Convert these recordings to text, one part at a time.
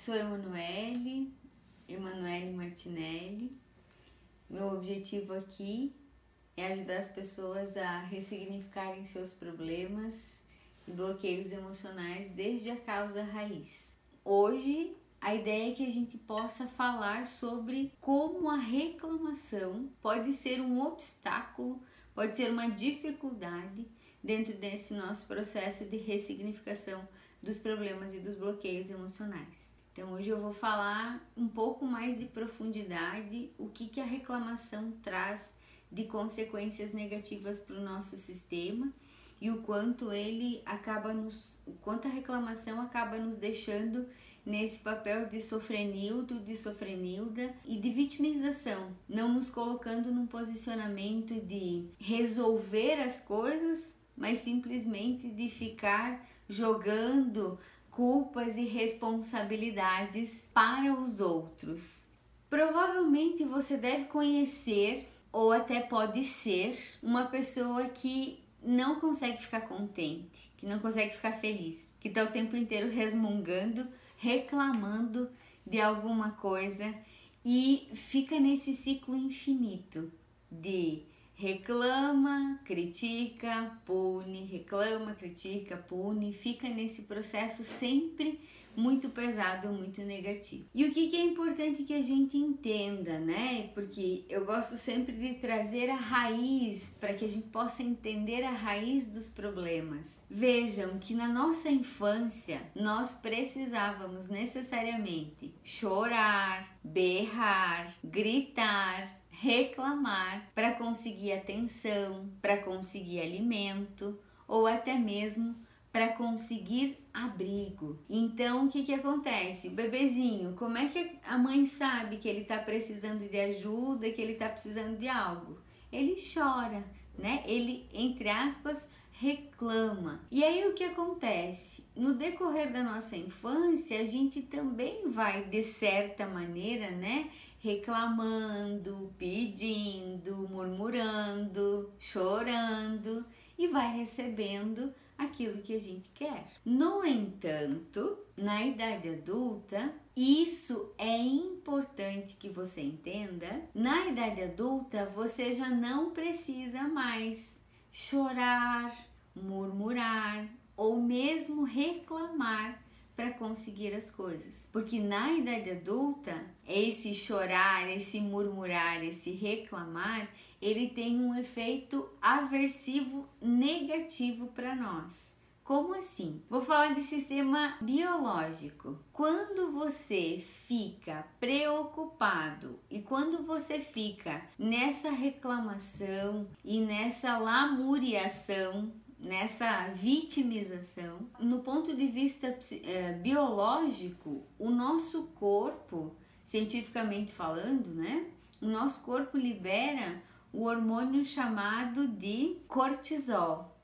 Sou Emanuele, Emanuele Martinelli. Meu objetivo aqui é ajudar as pessoas a ressignificarem seus problemas e bloqueios emocionais desde a causa raiz. Hoje, a ideia é que a gente possa falar sobre como a reclamação pode ser um obstáculo, pode ser uma dificuldade dentro desse nosso processo de ressignificação dos problemas e dos bloqueios emocionais. Então hoje eu vou falar um pouco mais de profundidade o que, que a reclamação traz de consequências negativas para o nosso sistema e o quanto ele acaba nos, o quanto a reclamação acaba nos deixando nesse papel de sofrenildo, de sofrenilda e de vitimização, não nos colocando num posicionamento de resolver as coisas, mas simplesmente de ficar jogando culpas e responsabilidades para os outros. Provavelmente você deve conhecer ou até pode ser uma pessoa que não consegue ficar contente, que não consegue ficar feliz, que está o tempo inteiro resmungando, reclamando de alguma coisa e fica nesse ciclo infinito de reclama, critica, pune, reclama, critica, pune, fica nesse processo sempre muito pesado, muito negativo. E o que, que é importante que a gente entenda, né? Porque eu gosto sempre de trazer a raiz para que a gente possa entender a raiz dos problemas. Vejam que na nossa infância nós precisávamos necessariamente chorar, berrar, gritar, reclamar para conseguir atenção, para conseguir alimento ou até mesmo para conseguir abrigo. Então, o que, que acontece? O bebezinho, como é que a mãe sabe que ele está precisando de ajuda, que ele está precisando de algo? Ele chora, né? Ele, entre aspas, reclama. E aí o que acontece? No decorrer da nossa infância, a gente também vai, de certa maneira, né? Reclamando, pedindo, murmurando, chorando e vai recebendo aquilo que a gente quer. No entanto, na idade adulta, isso é importante que você entenda. Na idade adulta, você já não precisa mais chorar, murmurar ou mesmo reclamar para conseguir as coisas. Porque na idade adulta, esse chorar, esse murmurar, esse reclamar, ele tem um efeito aversivo negativo para nós. Como assim? Vou falar de sistema biológico. Quando você fica preocupado e quando você fica nessa reclamação e nessa lamuriação nessa vitimização. No ponto de vista é, biológico, o nosso corpo, cientificamente falando, né? O nosso corpo libera o hormônio chamado de cortisol.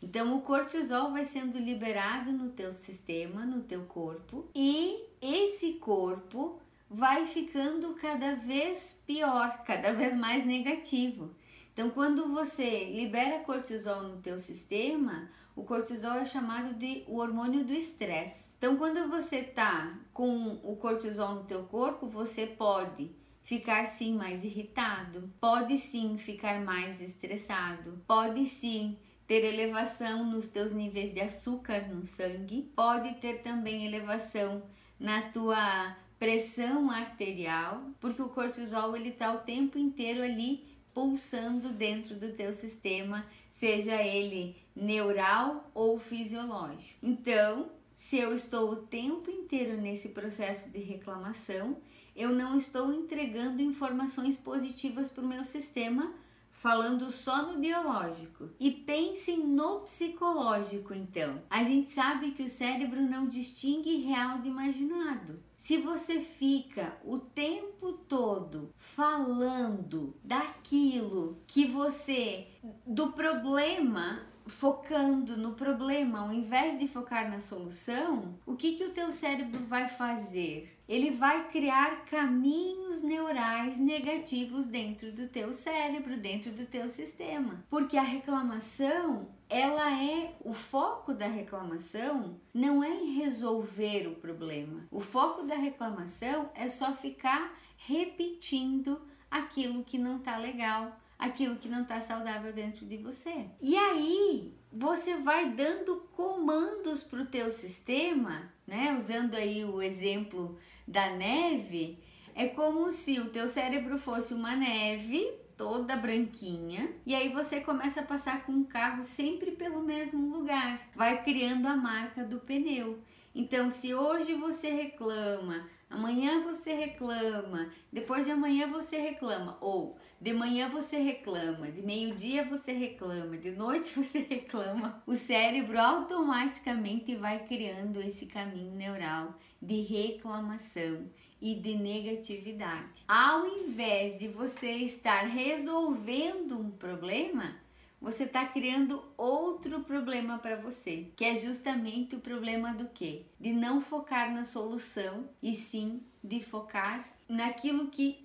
Então o cortisol vai sendo liberado no teu sistema, no teu corpo, e esse corpo vai ficando cada vez pior, cada vez mais negativo. Então, quando você libera cortisol no teu sistema, o cortisol é chamado de o hormônio do estresse. Então, quando você tá com o cortisol no teu corpo, você pode ficar sim mais irritado, pode sim ficar mais estressado, pode sim ter elevação nos teus níveis de açúcar no sangue, pode ter também elevação na tua pressão arterial, porque o cortisol ele tá o tempo inteiro ali pulsando dentro do teu sistema, seja ele neural ou fisiológico. Então, se eu estou o tempo inteiro nesse processo de reclamação, eu não estou entregando informações positivas para o meu sistema, falando só no biológico. E pensem no psicológico, então. A gente sabe que o cérebro não distingue real de imaginado. Se você fica o tempo todo falando daquilo que você, do problema focando no problema, ao invés de focar na solução, o que, que o teu cérebro vai fazer? Ele vai criar caminhos neurais negativos dentro do teu cérebro, dentro do teu sistema. Porque a reclamação, ela é o foco da reclamação não é em resolver o problema. O foco da reclamação é só ficar repetindo aquilo que não tá legal, aquilo que não está saudável dentro de você. E aí você vai dando comandos para o teu sistema, né? Usando aí o exemplo da neve, é como se o teu cérebro fosse uma neve toda branquinha e aí você começa a passar com o carro sempre pelo mesmo lugar, vai criando a marca do pneu. Então, se hoje você reclama, amanhã você reclama, depois de amanhã você reclama, ou de manhã você reclama, de meio-dia você reclama, de noite você reclama. O cérebro automaticamente vai criando esse caminho neural de reclamação e de negatividade. Ao invés de você estar resolvendo um problema, você está criando outro problema para você, que é justamente o problema do quê? De não focar na solução e sim de focar naquilo que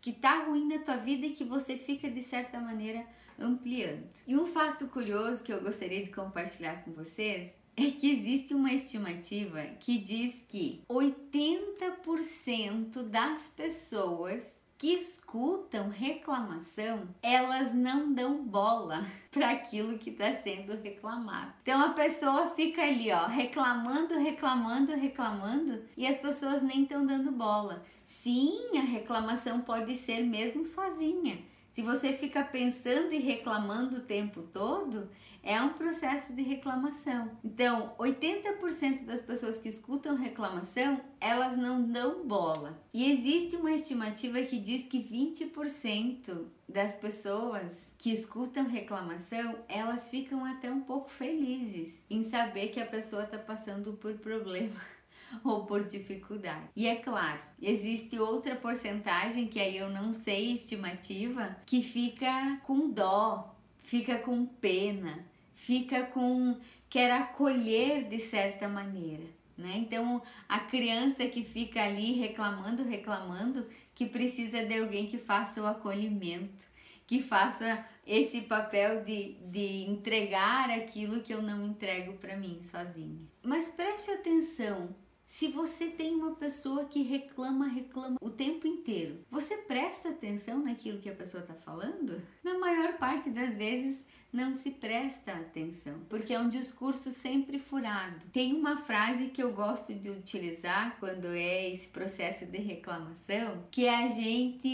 que tá ruim na tua vida e que você fica de certa maneira ampliando. E um fato curioso que eu gostaria de compartilhar com vocês é que existe uma estimativa que diz que 80% das pessoas que escutam reclamação, elas não dão bola para aquilo que está sendo reclamado. Então a pessoa fica ali, ó, reclamando, reclamando, reclamando e as pessoas nem estão dando bola. Sim, a reclamação pode ser mesmo sozinha. Se você fica pensando e reclamando o tempo todo, é um processo de reclamação. Então, 80% das pessoas que escutam reclamação, elas não dão bola. E existe uma estimativa que diz que 20% das pessoas que escutam reclamação, elas ficam até um pouco felizes em saber que a pessoa está passando por problema ou por dificuldade. E é claro, existe outra porcentagem que aí eu não sei estimativa que fica com dó, fica com pena, fica com quer acolher de certa maneira, né? Então a criança que fica ali reclamando, reclamando, que precisa de alguém que faça o acolhimento, que faça esse papel de, de entregar aquilo que eu não entrego para mim sozinha. Mas preste atenção se você tem uma pessoa que reclama, reclama o tempo inteiro, você presta atenção naquilo que a pessoa está falando? Na maior parte das vezes, não se presta atenção, porque é um discurso sempre furado. Tem uma frase que eu gosto de utilizar quando é esse processo de reclamação, que é a gente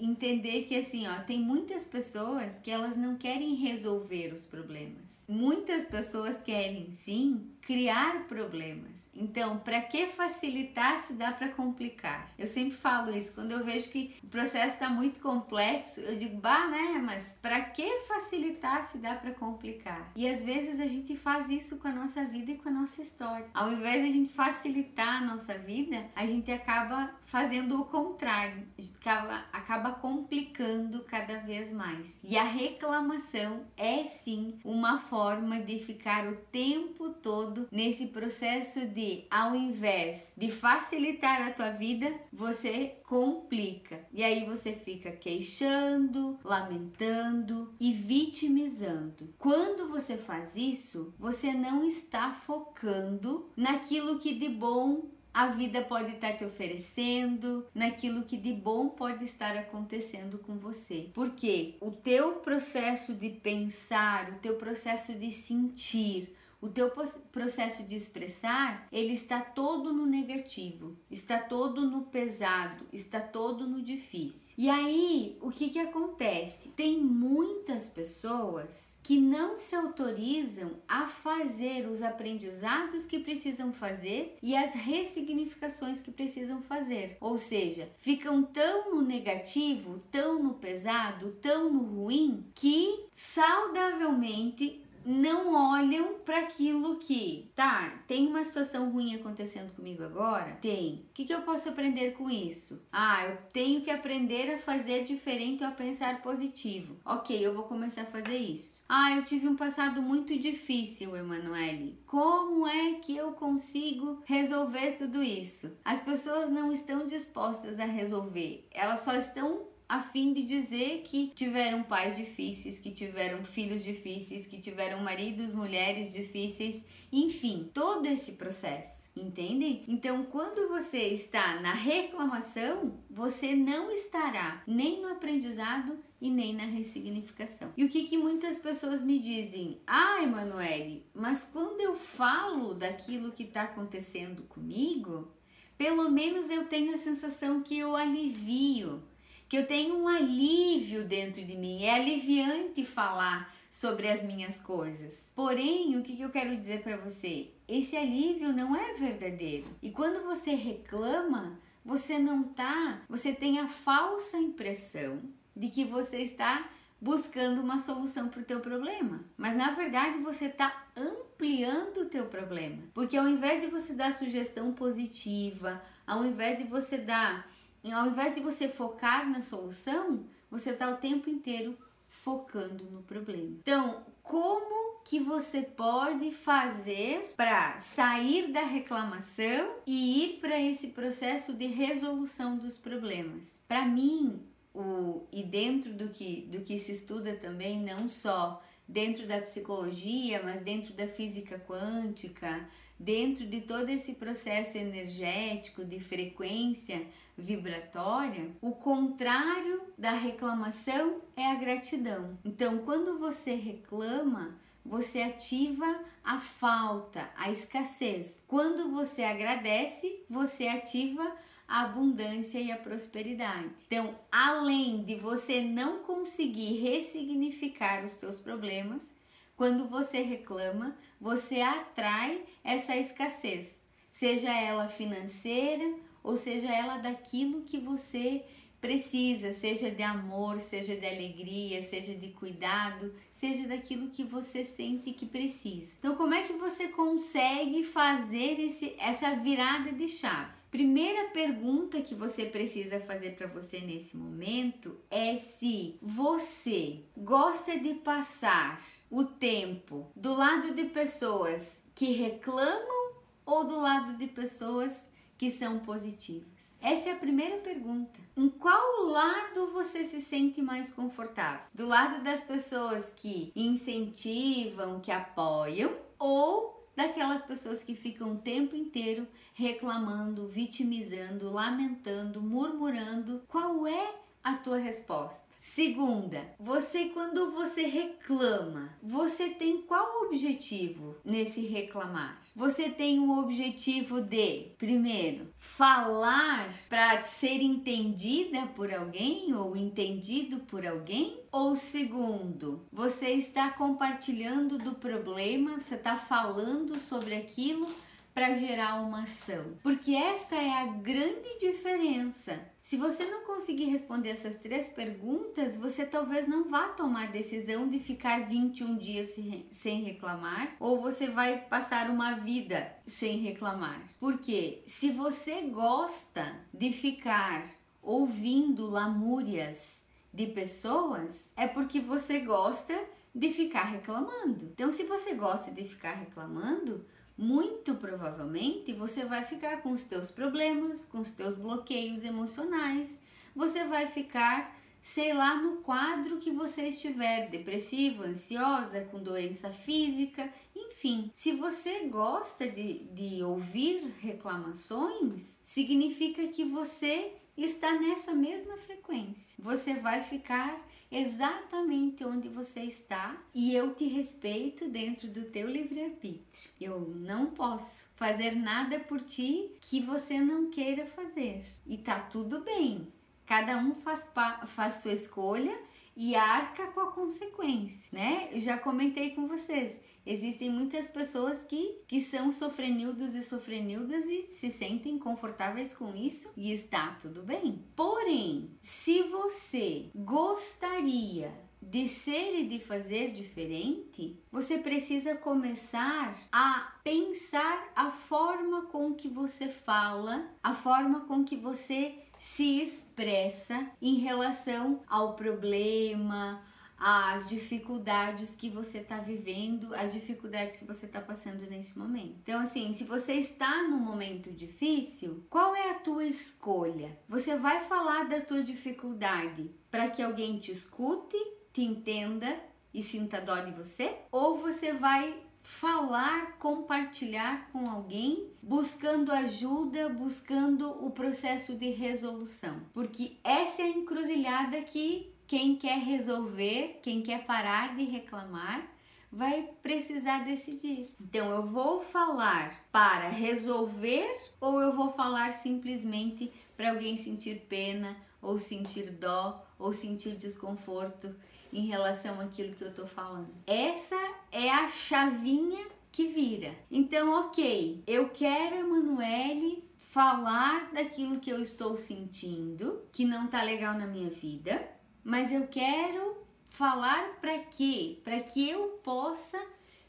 entender que assim, ó, tem muitas pessoas que elas não querem resolver os problemas. Muitas pessoas querem sim criar problemas. Então, para que facilitar se dá para complicar? Eu sempre falo isso, quando eu vejo que o processo está muito complexo, eu digo, bah, né, mas para que facilitar se dá para complicar? E às vezes a gente faz isso com a nossa vida e com a nossa história. Ao invés de a gente facilitar a nossa vida, a gente acaba fazendo o contrário, a gente acaba, acaba complicando cada vez mais. E a reclamação é sim uma forma de ficar o tempo todo todo nesse processo de, ao invés de facilitar a tua vida, você complica. E aí você fica queixando, lamentando e vitimizando. Quando você faz isso, você não está focando naquilo que de bom a vida pode estar te oferecendo, naquilo que de bom pode estar acontecendo com você. Porque o teu processo de pensar, o teu processo de sentir, o teu processo de expressar, ele está todo no negativo, está todo no pesado, está todo no difícil. E aí, o que que acontece? Tem muitas pessoas que não se autorizam a fazer os aprendizados que precisam fazer e as ressignificações que precisam fazer. Ou seja, ficam tão no negativo, tão no pesado, tão no ruim que saudavelmente não olham para aquilo que, tá, tem uma situação ruim acontecendo comigo agora? Tem. O que, que eu posso aprender com isso? Ah, eu tenho que aprender a fazer diferente ou a pensar positivo. Ok, eu vou começar a fazer isso. Ah, eu tive um passado muito difícil, Emanuele. Como é que eu consigo resolver tudo isso? As pessoas não estão dispostas a resolver, elas só estão a fim de dizer que tiveram pais difíceis, que tiveram filhos difíceis, que tiveram maridos, mulheres difíceis, enfim, todo esse processo, entendem? Então, quando você está na reclamação, você não estará nem no aprendizado e nem na ressignificação. E o que, que muitas pessoas me dizem? Ah, Emanuele, mas quando eu falo daquilo que está acontecendo comigo, pelo menos eu tenho a sensação que eu alivio que eu tenho um alívio dentro de mim. É aliviante falar sobre as minhas coisas. Porém, o que eu quero dizer para você? Esse alívio não é verdadeiro. E quando você reclama, você não tá, você tem a falsa impressão de que você está buscando uma solução para o teu problema. Mas na verdade você está ampliando o teu problema. Porque ao invés de você dar sugestão positiva, ao invés de você dar ao invés de você focar na solução, você está o tempo inteiro focando no problema. Então, como que você pode fazer para sair da reclamação e ir para esse processo de resolução dos problemas? Para mim, o e dentro do que do que se estuda também, não só dentro da psicologia, mas dentro da física quântica, dentro de todo esse processo energético de frequência vibratória, o contrário da reclamação é a gratidão. Então, quando você reclama, você ativa a falta, a escassez. Quando você agradece, você ativa a abundância e a prosperidade. Então, além de você não conseguir ressignificar os seus problemas, quando você reclama, você atrai essa escassez, seja ela financeira ou seja ela daquilo que você precisa, seja de amor, seja de alegria, seja de cuidado, seja daquilo que você sente que precisa. Então, como é que você consegue fazer esse, essa virada de chave? Primeira pergunta que você precisa fazer para você nesse momento é se você gosta de passar o tempo do lado de pessoas que reclamam ou do lado de pessoas que são positivas. Essa é a primeira pergunta. Em qual lado você se sente mais confortável? Do lado das pessoas que incentivam, que apoiam ou daquelas pessoas que ficam o tempo inteiro reclamando, vitimizando, lamentando, murmurando. Qual é a tua resposta? Segunda, você quando você reclama, você tem qual objetivo nesse reclamar? Você tem um objetivo de, primeiro, falar para ser entendida por alguém ou entendido por alguém? Ou segundo, você está compartilhando do problema, você está falando sobre aquilo para gerar uma ação? Porque essa é a grande diferença se você não conseguir responder essas três perguntas, você talvez não vá tomar a decisão de ficar 21 dias sem reclamar ou você vai passar uma vida sem reclamar. Porque se você gosta de ficar ouvindo lamúrias de pessoas, é porque você gosta de ficar reclamando. Então, se você gosta de ficar reclamando, muito provavelmente você vai ficar com os teus problemas, com os teus bloqueios emocionais, você vai ficar, sei lá, no quadro que você estiver, depressiva, ansiosa, com doença física, enfim. Se você gosta de, de ouvir reclamações, significa que você está nessa mesma frequência. Você vai ficar exatamente onde você está e eu te respeito dentro do teu livre-arbítrio. Eu não posso fazer nada por ti que você não queira fazer. E tá tudo bem. Cada um faz, faz sua escolha e arca com a consequência, né? Eu já comentei com vocês. Existem muitas pessoas que, que são sofrenildos e sofrenildas e se sentem confortáveis com isso e está tudo bem. Porém, se você gostaria de ser e de fazer diferente, você precisa começar a pensar a forma com que você fala, a forma com que você se expressa em relação ao problema, às dificuldades que você está vivendo, as dificuldades que você está passando nesse momento. Então, assim, se você está num momento difícil, qual é a tua escolha? Você vai falar da tua dificuldade para que alguém te escute, te entenda e sinta dó de você? Ou você vai falar, compartilhar com alguém, buscando ajuda, buscando o processo de resolução? Porque essa é a encruzilhada que quem quer resolver, quem quer parar de reclamar, vai precisar decidir. Então, eu vou falar para resolver ou eu vou falar simplesmente para alguém sentir pena ou sentir dó ou sentir desconforto em relação àquilo que eu tô falando. Essa é a chavinha que vira. Então, ok, eu quero, Emanuele, falar daquilo que eu estou sentindo, que não tá legal na minha vida mas eu quero falar para quê? Para que eu possa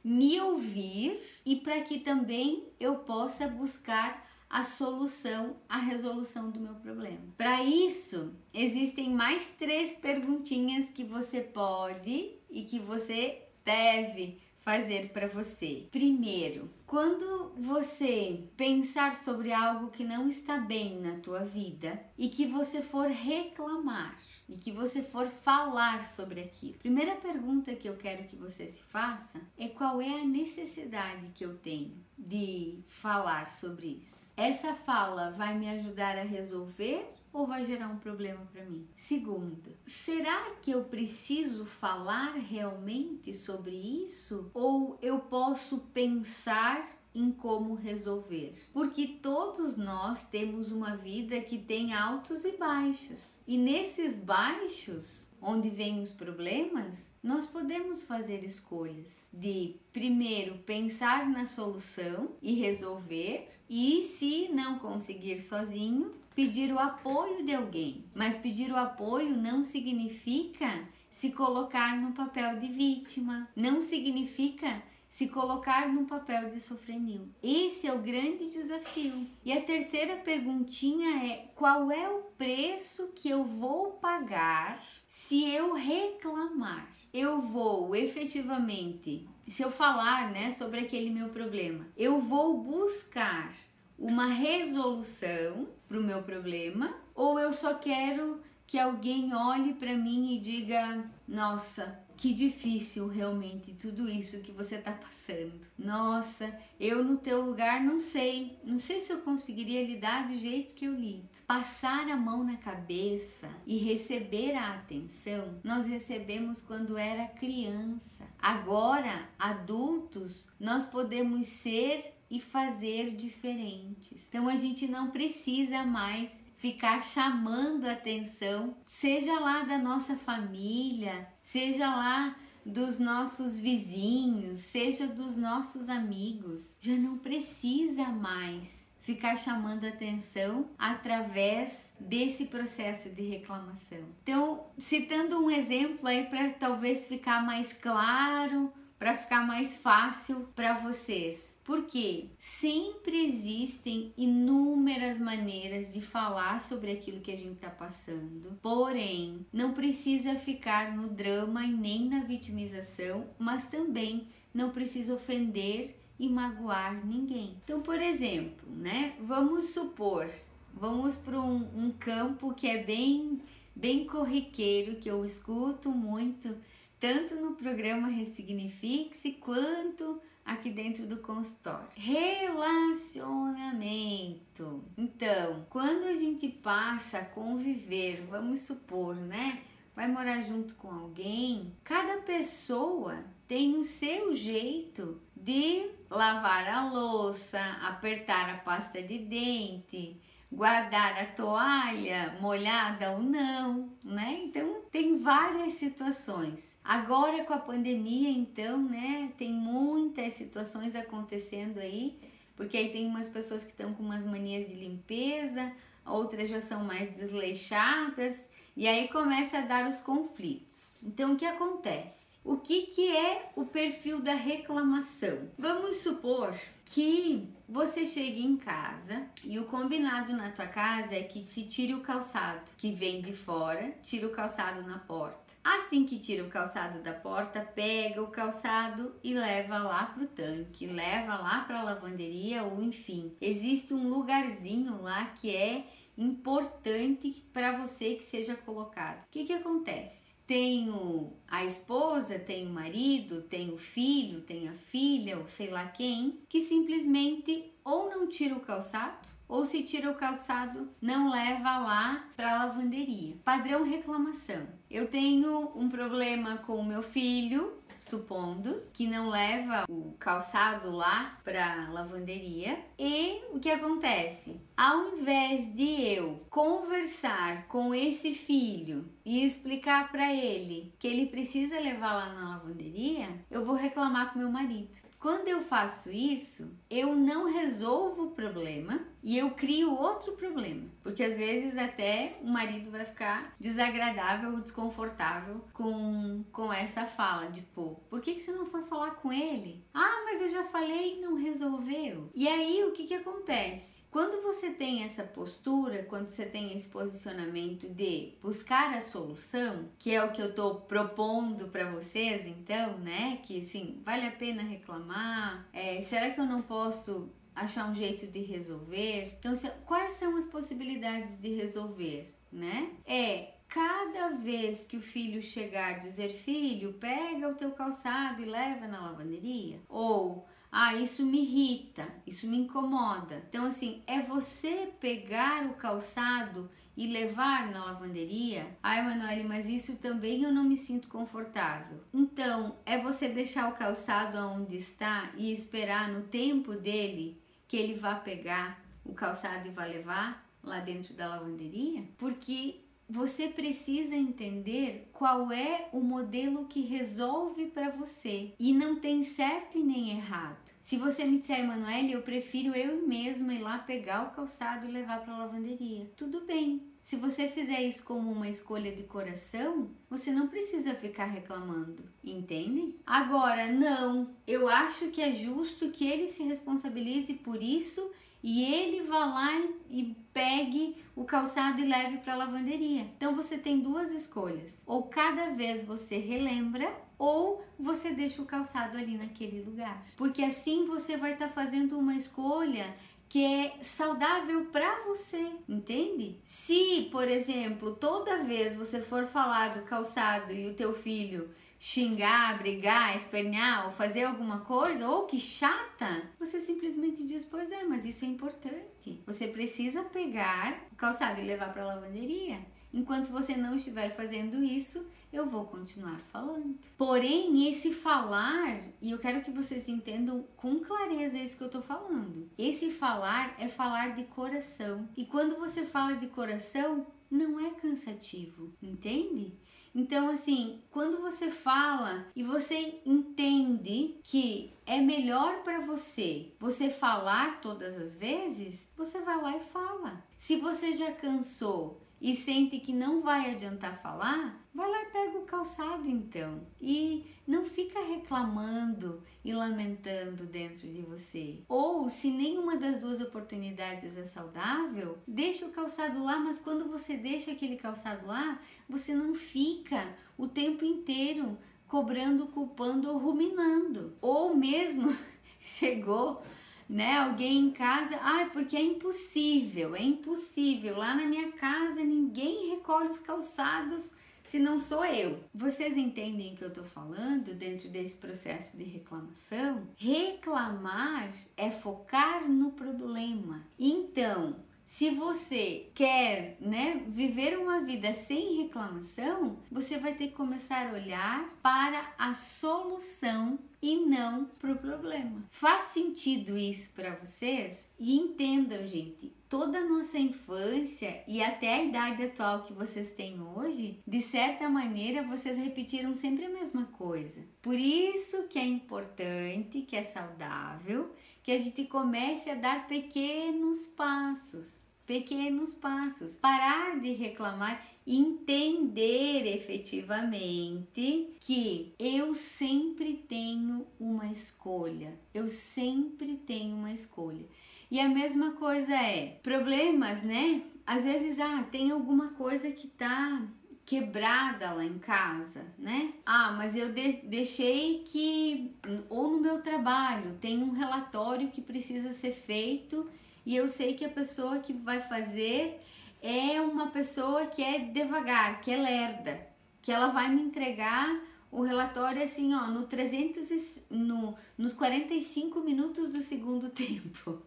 me ouvir e para que também eu possa buscar a solução, a resolução do meu problema. Para isso, existem mais três perguntinhas que você pode e que você deve fazer para você. Primeiro, quando você pensar sobre algo que não está bem na tua vida e que você for reclamar, e que você for falar sobre aquilo. Primeira pergunta que eu quero que você se faça é qual é a necessidade que eu tenho de falar sobre isso. Essa fala vai me ajudar a resolver ou vai gerar um problema para mim? Segundo, será que eu preciso falar realmente sobre isso ou eu posso pensar em como resolver. Porque todos nós temos uma vida que tem altos e baixos. E nesses baixos, onde vêm os problemas, nós podemos fazer escolhas de primeiro pensar na solução e resolver, e se não conseguir sozinho, pedir o apoio de alguém. Mas pedir o apoio não significa se colocar no papel de vítima, não significa se colocar no papel de sofrenil. Esse é o grande desafio. E a terceira perguntinha é: qual é o preço que eu vou pagar se eu reclamar? Eu vou efetivamente, se eu falar, né, sobre aquele meu problema, eu vou buscar uma resolução para o meu problema ou eu só quero que alguém olhe para mim e diga: "Nossa, que difícil realmente tudo isso que você está passando. Nossa, eu no teu lugar não sei, não sei se eu conseguiria lidar do jeito que eu lido. Passar a mão na cabeça e receber a atenção, nós recebemos quando era criança. Agora, adultos, nós podemos ser e fazer diferentes. Então a gente não precisa mais ficar chamando atenção, seja lá da nossa família, seja lá dos nossos vizinhos, seja dos nossos amigos. Já não precisa mais ficar chamando atenção através desse processo de reclamação. Então, citando um exemplo aí para talvez ficar mais claro, para ficar mais fácil para vocês. Porque sempre existem inúmeras maneiras de falar sobre aquilo que a gente está passando, porém, não precisa ficar no drama e nem na vitimização, mas também não precisa ofender e magoar ninguém. Então, por exemplo, né? Vamos supor, vamos para um, um campo que é bem, bem corriqueiro, que eu escuto muito, tanto no programa Ressignifique-se quanto aqui dentro do consultório. Relacionamento. Então, quando a gente passa a conviver, vamos supor, né? Vai morar junto com alguém, cada pessoa tem o seu jeito de lavar a louça, apertar a pasta de dente, guardar a toalha molhada ou não, né? Então tem várias situações. Agora com a pandemia, então, né, tem muitas situações acontecendo aí, porque aí tem umas pessoas que estão com umas manias de limpeza, outras já são mais desleixadas E aí começa a dar os conflitos. Então o que acontece? O que, que é o perfil da reclamação? Vamos supor que você chegue em casa e o combinado na tua casa é que se tire o calçado que vem de fora, tira o calçado na porta. Assim que tira o calçado da porta, pega o calçado e leva lá pro tanque, leva lá para a lavanderia ou enfim. Existe um lugarzinho lá que é importante para você que seja colocado. O que que acontece? Tenho a esposa, tem o marido, tem o filho, tem a filha, ou sei lá quem, que simplesmente ou não tira o calçado ou se tira o calçado, não leva lá para a lavanderia. Padrão reclamação. Eu tenho um problema com o meu filho, supondo que não leva o calçado lá para lavanderia. E o que acontece? Ao invés de eu conversar com esse filho e explicar para ele que ele precisa levar lá na lavanderia, eu vou reclamar com meu marido. Quando eu faço isso, eu não resolvo o problema e eu crio outro problema, porque às vezes até o marido vai ficar desagradável ou desconfortável com, com essa fala de pô, por que, que você não foi falar com ele? Ah, mas eu já falei e não resolveu. E aí o que, que acontece? Quando você tem essa postura, quando você tem esse posicionamento de buscar a solução, que é o que eu tô propondo para vocês, então, né? Que assim, vale a pena reclamar? É, será que eu não posso achar um jeito de resolver. Então, se, quais são as possibilidades de resolver, né? É cada vez que o filho chegar dizer filho, pega o teu calçado e leva na lavanderia, ou ah, isso me irrita, isso me incomoda. Então, assim, é você pegar o calçado e levar na lavanderia? Ai, Emanuele, mas isso também eu não me sinto confortável. Então, é você deixar o calçado onde está e esperar no tempo dele que ele vá pegar o calçado e vá levar lá dentro da lavanderia? Porque você precisa entender qual é o modelo que resolve para você e não tem certo e nem errado. Se você me disser, Emanuele, eu prefiro eu mesma ir lá pegar o calçado e levar para a lavanderia, tudo bem. Se você fizer isso como uma escolha de coração, você não precisa ficar reclamando, entende? Agora, não, eu acho que é justo que ele se responsabilize por isso e ele vá lá e pegue o calçado e leve para a lavanderia. Então você tem duas escolhas: ou cada vez você relembra ou você deixa o calçado ali naquele lugar. Porque assim você vai estar tá fazendo uma escolha que é saudável para você, entende? Se, por exemplo, toda vez você for falar do calçado e o teu filho xingar, brigar, espernear ou fazer alguma coisa, ou que chata, você simplesmente diz: Pois é, mas isso é importante. Você precisa pegar o calçado e levar para a lavanderia. Enquanto você não estiver fazendo isso, eu vou continuar falando. Porém, esse falar, e eu quero que vocês entendam com clareza isso que eu tô falando. Esse falar é falar de coração. E quando você fala de coração, não é cansativo, entende? Então, assim, quando você fala e você entende que é melhor para você você falar todas as vezes, você vai lá e fala. Se você já cansou e sente que não vai adiantar falar, vai lá e pega o calçado então. E não fica reclamando e lamentando dentro de você. Ou se nenhuma das duas oportunidades é saudável, deixa o calçado lá, mas quando você deixa aquele calçado lá, você não fica o tempo inteiro cobrando, culpando ou ruminando. Ou mesmo chegou né? Alguém em casa, ai, porque é impossível, é impossível. Lá na minha casa ninguém recolhe os calçados se não sou eu. Vocês entendem o que eu tô falando dentro desse processo de reclamação? Reclamar é focar no problema. Então, se você quer, né, viver uma vida sem reclamação, você vai ter que começar a olhar para a solução e não para o problema. Faz sentido isso para vocês? E entendam, gente, toda a nossa infância e até a idade atual que vocês têm hoje, de certa maneira vocês repetiram sempre a mesma coisa. Por isso que é importante, que é saudável, que a gente comece a dar pequenos passos pequenos passos. Parar de reclamar, entender efetivamente que eu sempre tenho uma escolha. Eu sempre tenho uma escolha. E a mesma coisa é problemas, né? Às vezes, ah, tem alguma coisa que tá quebrada lá em casa, né? Ah, mas eu de deixei que ou no meu trabalho tem um relatório que precisa ser feito e eu sei que a pessoa que vai fazer é uma pessoa que é devagar, que é lerda, que ela vai me entregar o relatório assim, ó, no 300 no, nos 45 minutos do segundo tempo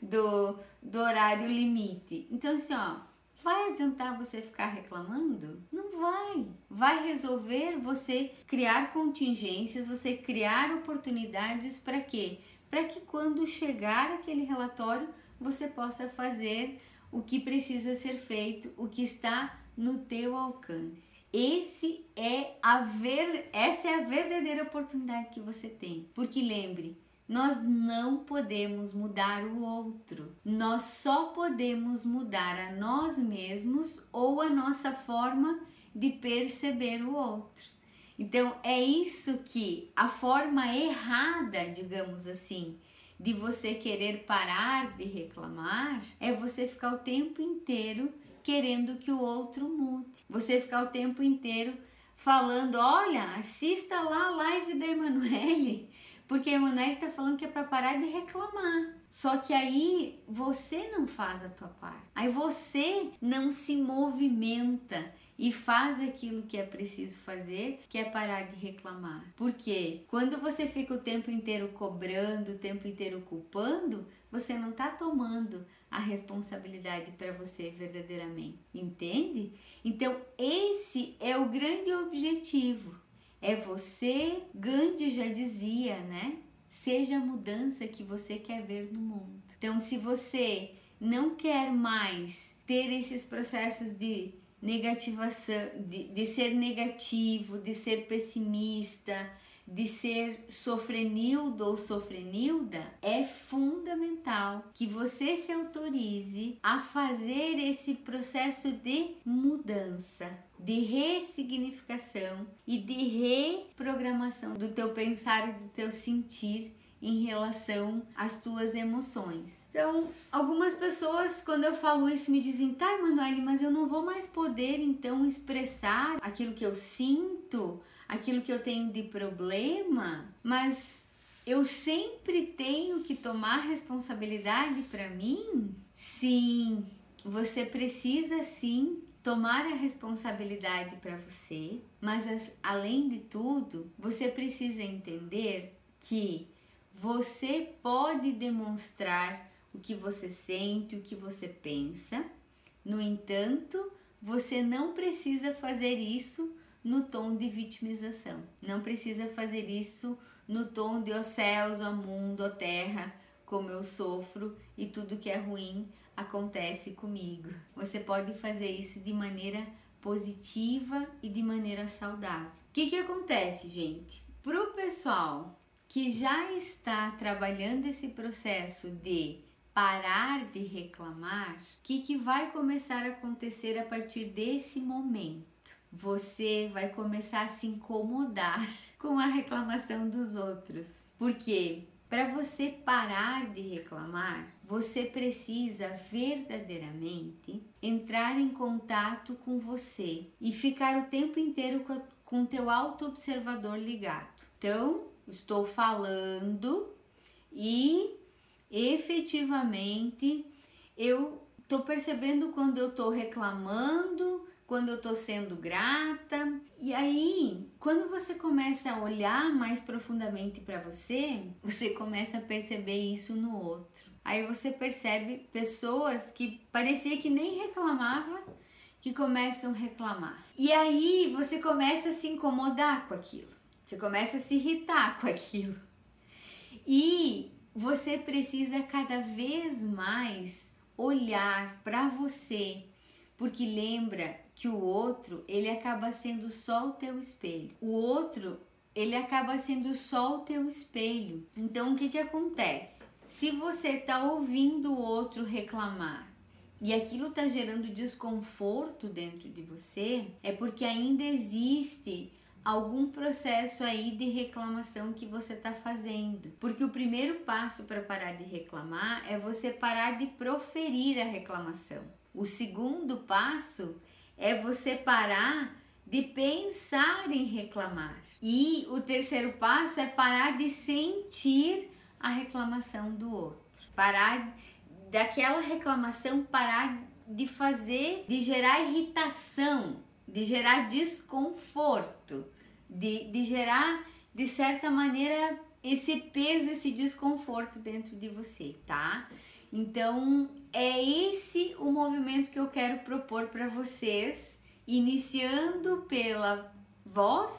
do, do horário limite. Então assim, ó, Vai adiantar você ficar reclamando? Não vai. Vai resolver você criar contingências, você criar oportunidades para quê? Para que quando chegar aquele relatório você possa fazer o que precisa ser feito, o que está no teu alcance. Esse é a ver, essa é a verdadeira oportunidade que você tem. Porque lembre, nós não podemos mudar o outro. Nós só podemos mudar a nós mesmos ou a nossa forma de perceber o outro. Então é isso que a forma errada, digamos assim, de você querer parar de reclamar é você ficar o tempo inteiro querendo que o outro mude. Você ficar o tempo inteiro falando: olha, assista lá a live da Emanuele porque a Emanuele está falando que é para parar de reclamar. Só que aí você não faz a tua parte. Aí você não se movimenta e faz aquilo que é preciso fazer, que é parar de reclamar. Porque quando você fica o tempo inteiro cobrando, o tempo inteiro culpando, você não está tomando a responsabilidade para você verdadeiramente, entende? Então, esse é o grande objetivo é você, Gandhi já dizia, né? Seja a mudança que você quer ver no mundo. Então, se você não quer mais ter esses processos de negativação, de, de ser negativo, de ser pessimista, de ser sofrenildo ou sofrenilda, é fundamental que você se autorize a fazer esse processo de mudança, de ressignificação e de reprogramação do teu pensar e do teu sentir em relação às tuas emoções. Então, algumas pessoas, quando eu falo isso, me dizem: tá, Emanuele, mas eu não vou mais poder então expressar aquilo que eu sinto, aquilo que eu tenho de problema, mas eu sempre tenho que tomar responsabilidade para mim? Sim, você precisa sim tomar a responsabilidade para você, mas além de tudo, você precisa entender que você pode demonstrar o que você sente, o que você pensa. No entanto, você não precisa fazer isso no tom de vitimização. Não precisa fazer isso no tom de ó céus, ó mundo, ó terra, como eu sofro e tudo que é ruim acontece comigo. Você pode fazer isso de maneira positiva e de maneira saudável. O que, que acontece, gente? Para o pessoal que já está trabalhando esse processo de parar de reclamar, o que, que vai começar a acontecer a partir desse momento? Você vai começar a se incomodar com a reclamação dos outros. Porque para você parar de reclamar, você precisa verdadeiramente entrar em contato com você e ficar o tempo inteiro com o teu auto-observador ligado. Então, estou falando e efetivamente eu estou percebendo quando eu estou reclamando, quando eu estou sendo grata. E aí, quando você começa a olhar mais profundamente para você, você começa a perceber isso no outro. Aí você percebe pessoas que parecia que nem reclamava, que começam a reclamar. E aí você começa a se incomodar com aquilo. Você começa a se irritar com aquilo. E você precisa cada vez mais olhar para você, porque lembra que o outro, ele acaba sendo só o teu espelho. O outro, ele acaba sendo só o teu espelho. Então o que que acontece? Se você está ouvindo o outro reclamar e aquilo está gerando desconforto dentro de você, é porque ainda existe algum processo aí de reclamação que você está fazendo. Porque o primeiro passo para parar de reclamar é você parar de proferir a reclamação. O segundo passo é você parar de pensar em reclamar. E o terceiro passo é parar de sentir a reclamação do outro. Parar daquela reclamação, parar de fazer, de gerar irritação, de gerar desconforto de, de gerar, de certa maneira, esse peso, esse desconforto dentro de você, tá? Então, é esse o movimento que eu quero propor para vocês, iniciando pela voz,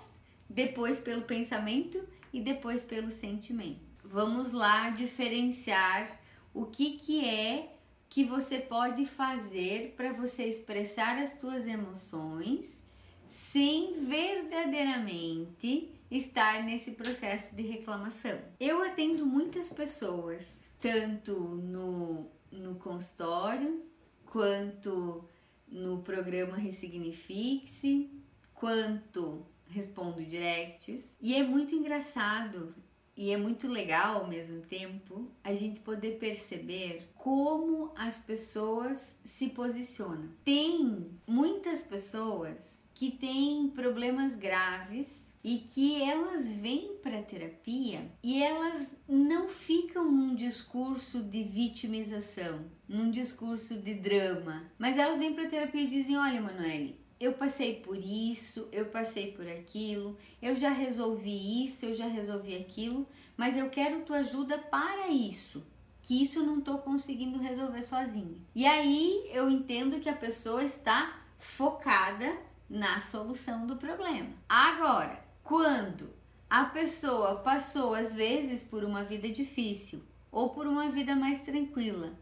depois pelo pensamento e depois pelo sentimento. Vamos lá diferenciar o que que é que você pode fazer para você expressar as suas emoções sem verdadeiramente estar nesse processo de reclamação. Eu atendo muitas pessoas, tanto no, no consultório, quanto no programa Ressignifique-se, quanto respondo directs. E é muito engraçado e é muito legal ao mesmo tempo a gente poder perceber como as pessoas se posicionam. Tem muitas pessoas que têm problemas graves e que elas vêm para terapia e elas não ficam num discurso de vitimização, num discurso de drama, mas elas vêm para terapia e dizem: "Olha, Manoel, eu passei por isso, eu passei por aquilo, eu já resolvi isso, eu já resolvi aquilo, mas eu quero tua ajuda para isso." Que isso eu não estou conseguindo resolver sozinha. E aí eu entendo que a pessoa está focada na solução do problema. Agora, quando a pessoa passou às vezes por uma vida difícil ou por uma vida mais tranquila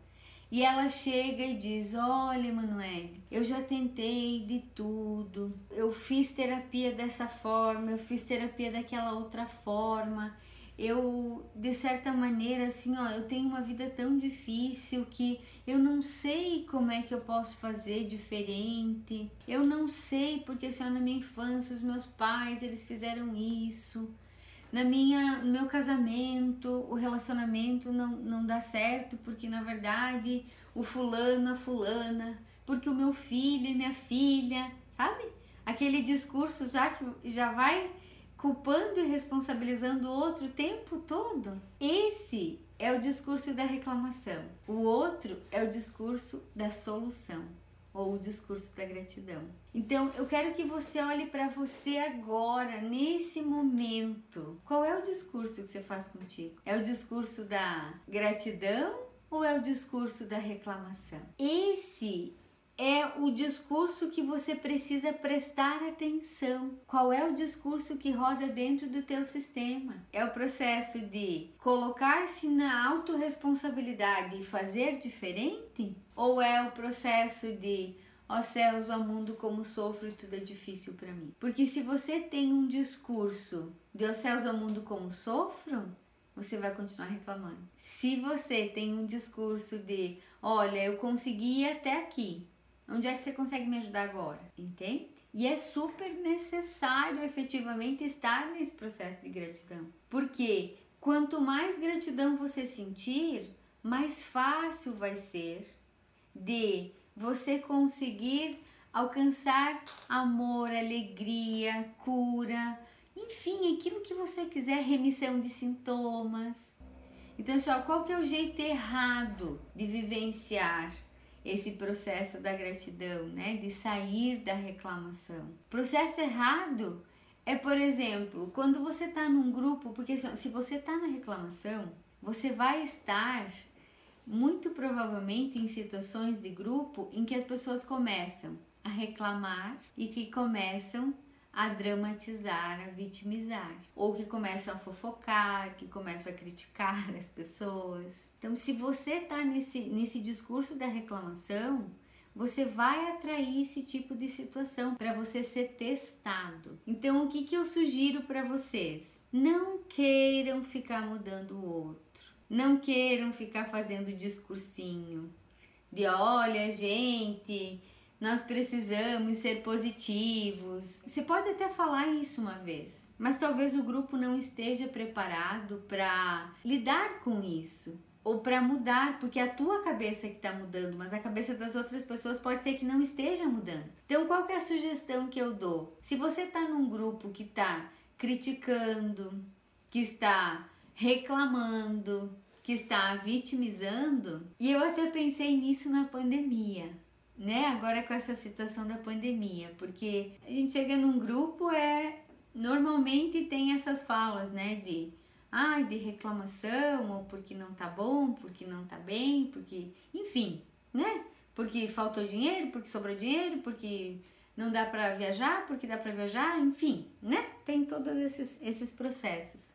e ela chega e diz: Olha, Emanuele, eu já tentei de tudo, eu fiz terapia dessa forma, eu fiz terapia daquela outra forma, eu de certa maneira assim, ó, eu tenho uma vida tão difícil que eu não sei como é que eu posso fazer diferente. Eu não sei porque só na minha infância os meus pais, eles fizeram isso. Na minha, no meu casamento, o relacionamento não, não dá certo porque na verdade o fulano, a fulana, porque o meu filho e minha filha, sabe? Aquele discurso já que já vai culpando e responsabilizando o outro o tempo todo. Esse é o discurso da reclamação. O outro é o discurso da solução ou o discurso da gratidão. Então, eu quero que você olhe para você agora, nesse momento. Qual é o discurso que você faz contigo? É o discurso da gratidão ou é o discurso da reclamação? Esse é o discurso que você precisa prestar atenção. Qual é o discurso que roda dentro do teu sistema? É o processo de colocar-se na autorresponsabilidade e fazer diferente? Ou é o processo de ó céus, ó mundo, como sofro tudo é difícil para mim? Porque se você tem um discurso de ó céus, ó mundo, como sofro, você vai continuar reclamando. Se você tem um discurso de olha, eu consegui até aqui, Onde é que você consegue me ajudar agora? Entende? E é super necessário efetivamente estar nesse processo de gratidão. Porque quanto mais gratidão você sentir, mais fácil vai ser de você conseguir alcançar amor, alegria, cura, enfim, aquilo que você quiser, remissão de sintomas. Então, só qual que é o jeito errado de vivenciar esse processo da gratidão, né? De sair da reclamação. Processo errado é, por exemplo, quando você está num grupo, porque se você está na reclamação, você vai estar muito provavelmente em situações de grupo em que as pessoas começam a reclamar e que começam a dramatizar, a vitimizar, ou que começam a fofocar, que começam a criticar as pessoas. Então, se você está nesse, nesse discurso da reclamação, você vai atrair esse tipo de situação para você ser testado. Então, o que, que eu sugiro para vocês? Não queiram ficar mudando o outro, não queiram ficar fazendo discursinho, de olha, gente, nós precisamos ser positivos. Você pode até falar isso uma vez, mas talvez o grupo não esteja preparado para lidar com isso ou para mudar, porque é a tua cabeça que está mudando, mas a cabeça das outras pessoas pode ser que não esteja mudando. Então, qual é a sugestão que eu dou? Se você está num grupo que está criticando, que está reclamando, que está vitimizando, e eu até pensei nisso na pandemia, né? Agora com essa situação da pandemia, porque a gente chega num grupo é normalmente tem essas falas, né, de ai, de reclamação, ou porque não tá bom, porque não tá bem, porque, enfim, né? Porque faltou dinheiro, porque sobrou dinheiro, porque não dá para viajar, porque dá para viajar, enfim, né? Tem todos esses, esses processos.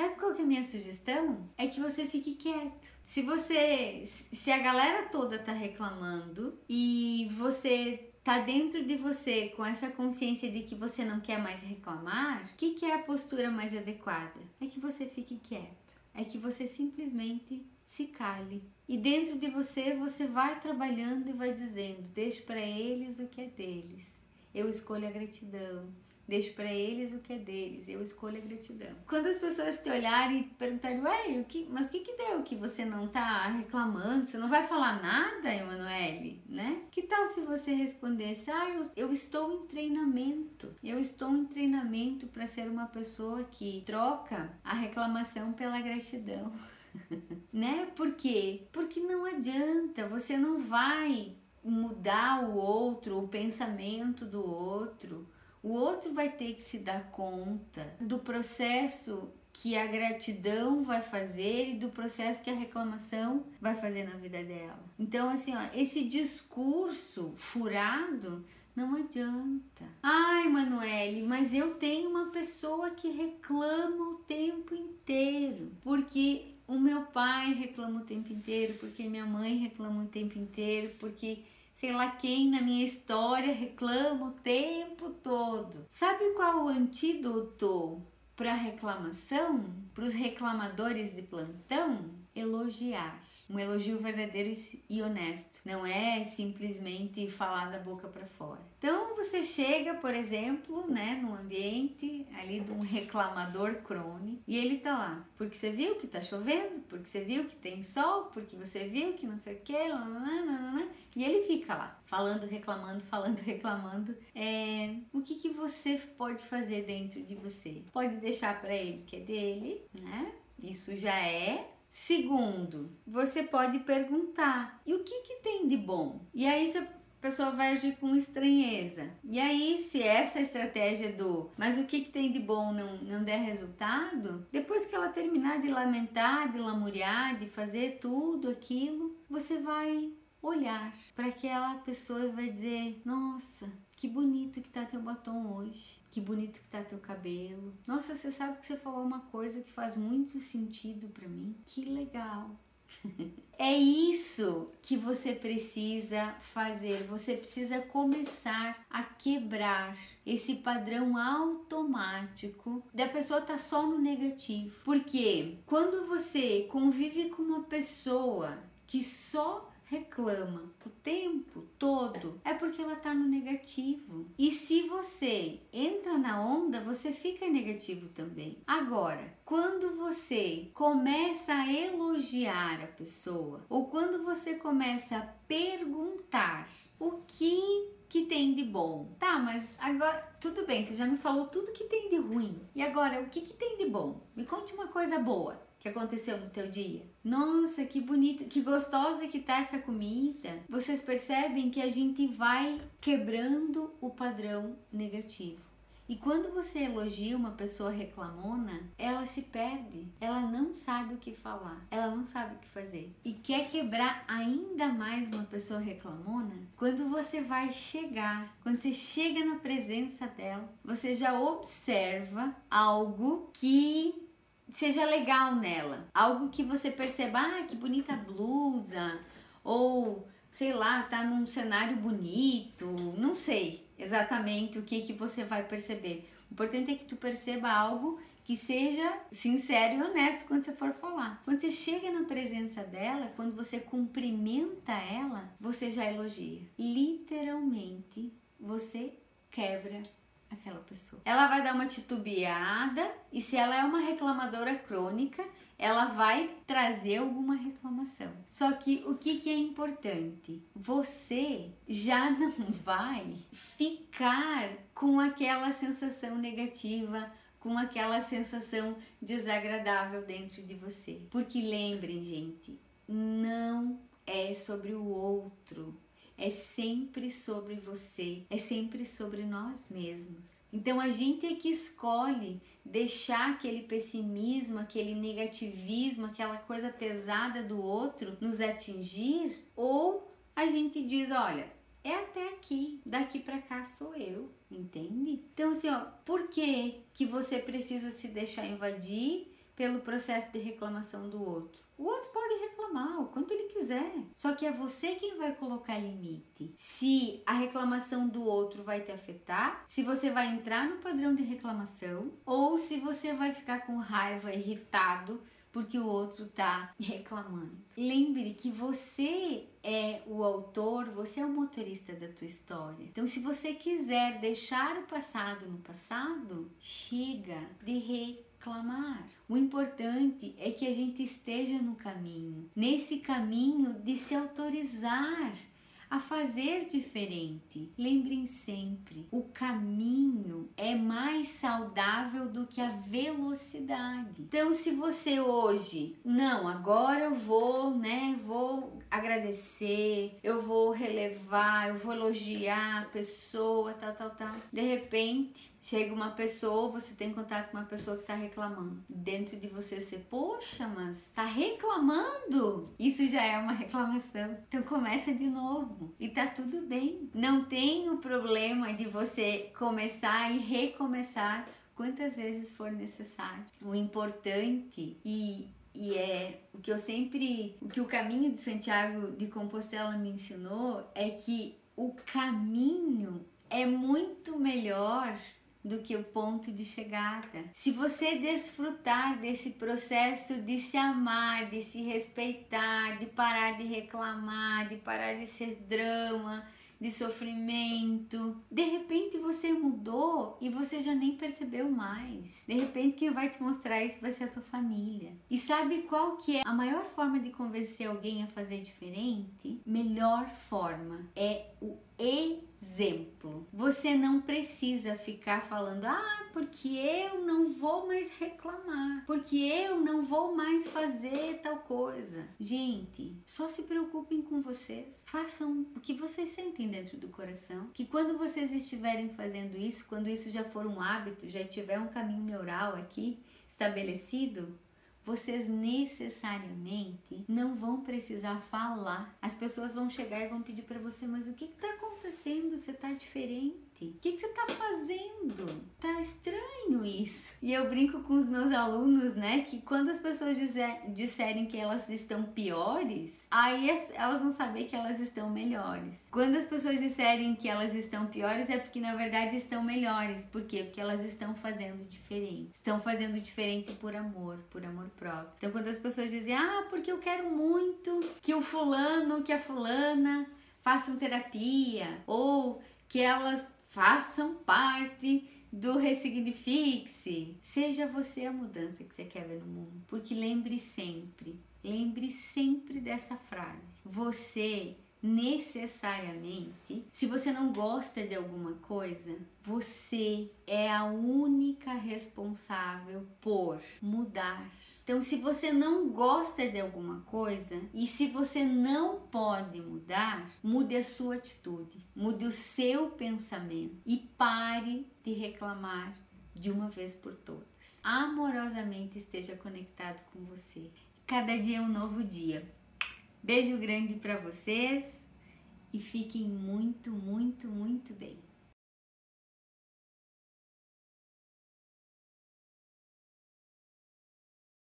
Sabe qual que é a minha sugestão? É que você fique quieto. Se você, se a galera toda tá reclamando e você tá dentro de você com essa consciência de que você não quer mais reclamar, o que, que é a postura mais adequada? É que você fique quieto. É que você simplesmente se cale. E dentro de você, você vai trabalhando e vai dizendo: deixe para eles o que é deles. Eu escolho a gratidão. Deixo para eles o que é deles, eu escolho a gratidão. Quando as pessoas te olharem e perguntarem, ué, o que, mas o que, que deu que você não tá reclamando? Você não vai falar nada, Emanuele, né? Que tal se você respondesse, ah, eu, eu estou em treinamento, eu estou em treinamento para ser uma pessoa que troca a reclamação pela gratidão. né? Por quê? Porque não adianta, você não vai mudar o outro, o pensamento do outro o outro vai ter que se dar conta do processo que a gratidão vai fazer e do processo que a reclamação vai fazer na vida dela. Então, assim, ó, esse discurso furado não adianta. Ai, Manuele, mas eu tenho uma pessoa que reclama o tempo inteiro. Porque o meu pai reclama o tempo inteiro, porque minha mãe reclama o tempo inteiro, porque sei lá quem na minha história reclama o tempo todo. Sabe qual o antídoto para reclamação? Para os reclamadores de plantão? Elogiar. Um elogio verdadeiro e honesto. Não é simplesmente falar da boca para fora. Então você chega, por exemplo, né, num ambiente ali de um reclamador crônico e ele tá lá, porque você viu que tá chovendo, porque você viu que tem sol, porque você viu que não sei o que, e ele fica lá, falando, reclamando, falando, reclamando. É, o que, que você pode fazer dentro de você? Pode deixar para ele que é dele, né? Isso já é Segundo, você pode perguntar: e o que, que tem de bom? E aí você a pessoa vai agir com estranheza. E aí, se essa estratégia do mas o que, que tem de bom não, não der resultado, depois que ela terminar de lamentar, de lamuriar, de fazer tudo aquilo, você vai olhar para aquela pessoa e vai dizer: Nossa, que bonito que tá teu batom hoje. Que bonito que tá teu cabelo. Nossa, você sabe que você falou uma coisa que faz muito sentido para mim. Que legal. é isso que você precisa fazer. Você precisa começar a quebrar esse padrão automático da pessoa estar tá só no negativo. Porque quando você convive com uma pessoa que só reclama o tempo todo, é porque ela tá no negativo. E se você entra na onda, você fica negativo também. Agora, quando você começa a elogiar a pessoa, ou quando você começa a perguntar o que que tem de bom. Tá, mas agora tudo bem, você já me falou tudo que tem de ruim. E agora, o que que tem de bom? Me conte uma coisa boa que aconteceu no teu dia. Nossa, que bonito, que gostosa que tá essa comida. Vocês percebem que a gente vai quebrando o padrão negativo. E quando você elogia uma pessoa reclamona, ela se perde, ela não sabe o que falar, ela não sabe o que fazer. E quer quebrar ainda mais uma pessoa reclamona? Quando você vai chegar, quando você chega na presença dela, você já observa algo que seja legal nela. Algo que você perceba, ah, que bonita blusa, ou sei lá, tá num cenário bonito, não sei exatamente o que que você vai perceber. O importante é que tu perceba algo que seja sincero e honesto quando você for falar. Quando você chega na presença dela, quando você cumprimenta ela, você já elogia. Literalmente, você quebra aquela pessoa. Ela vai dar uma titubeada e se ela é uma reclamadora crônica, ela vai trazer alguma reclamação. Só que o que, que é importante? Você já não vai ficar com aquela sensação negativa, com aquela sensação desagradável dentro de você. Porque lembrem, gente, não é sobre o outro é sempre sobre você, é sempre sobre nós mesmos. Então a gente é que escolhe deixar aquele pessimismo, aquele negativismo, aquela coisa pesada do outro nos atingir, ou a gente diz, olha, é até aqui, daqui para cá sou eu, entende? Então assim, ó, por que que você precisa se deixar invadir pelo processo de reclamação do outro? O outro pode reclamar o quanto ele quiser. Só que é você quem vai colocar limite. Se a reclamação do outro vai te afetar, se você vai entrar no padrão de reclamação ou se você vai ficar com raiva, irritado porque o outro tá reclamando. Lembre que você é o autor, você é o motorista da tua história. Então, se você quiser deixar o passado no passado, chega de clamar. O importante é que a gente esteja no caminho, nesse caminho de se autorizar a fazer diferente. Lembrem sempre, o caminho é mais saudável do que a velocidade. Então, se você hoje, não, agora eu vou, né, vou agradecer, eu vou relevar, eu vou elogiar a pessoa, tal, tal, tal. De repente, chega uma pessoa, você tem contato com uma pessoa que está reclamando. Dentro de você você, poxa, mas tá reclamando? Isso já é uma reclamação. Então começa de novo e tá tudo bem. Não tem o problema de você começar e recomeçar quantas vezes for necessário. O importante e e é o que eu sempre, o que o caminho de Santiago de Compostela me ensinou é que o caminho é muito melhor do que o ponto de chegada. Se você desfrutar desse processo de se amar, de se respeitar, de parar de reclamar, de parar de ser drama, de sofrimento. De repente você mudou e você já nem percebeu mais. De repente quem vai te mostrar isso vai ser a tua família. E sabe qual que é a maior forma de convencer alguém a fazer diferente? Melhor forma é o exemplo. Você não precisa ficar falando, ah, porque eu não vou mais reclamar, porque eu não vou mais fazer tal coisa. Gente, só se preocupem com vocês. Façam o que vocês sentem dentro do coração. Que quando vocês estiverem fazendo isso, quando isso já for um hábito, já tiver um caminho neural aqui estabelecido, vocês necessariamente não vão precisar falar. As pessoas vão chegar e vão pedir para você, mas o que está acontecendo? Você está diferente? O que, que você está fazendo? Tá estranho isso. E eu brinco com os meus alunos, né, que quando as pessoas dizer, disserem que elas estão piores, aí elas vão saber que elas estão melhores. Quando as pessoas disserem que elas estão piores, é porque na verdade estão melhores. Por quê? Porque elas estão fazendo diferente. Estão fazendo diferente por amor, por amor próprio. Então quando as pessoas dizem, ah, porque eu quero muito que o fulano, que a fulana façam terapia, ou que elas façam parte do Ressignifique-se. Seja você a mudança que você quer ver no mundo. Porque lembre sempre, lembre sempre dessa frase. Você necessariamente, se você não gosta de alguma coisa, você é a única responsável por mudar. Então, se você não gosta de alguma coisa e se você não pode mudar, mude a sua atitude, mude o seu pensamento e pare de reclamar de uma vez por todas. Amorosamente esteja conectado com você. Cada dia é um novo dia. Beijo grande para vocês e fiquem muito, muito, muito bem.